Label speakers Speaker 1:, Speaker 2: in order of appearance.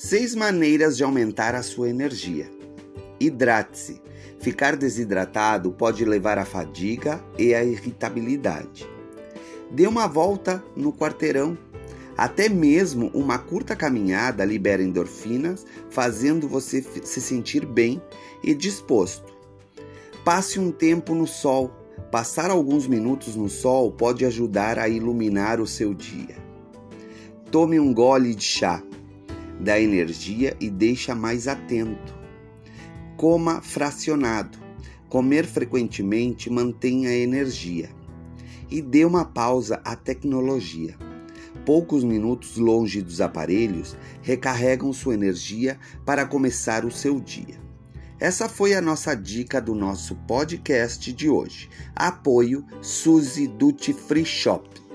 Speaker 1: Seis maneiras de aumentar a sua energia. Hidrate-se. Ficar desidratado pode levar à fadiga e à irritabilidade. Dê uma volta no quarteirão. Até mesmo uma curta caminhada libera endorfinas, fazendo você se sentir bem e disposto. Passe um tempo no sol. Passar alguns minutos no sol pode ajudar a iluminar o seu dia. Tome um gole de chá, dá energia e deixa mais atento. Coma fracionado. Comer frequentemente mantém a energia. E dê uma pausa à tecnologia. Poucos minutos longe dos aparelhos recarregam sua energia para começar o seu dia. Essa foi a nossa dica do nosso podcast de hoje. Apoio Suzy Duty Free Shop.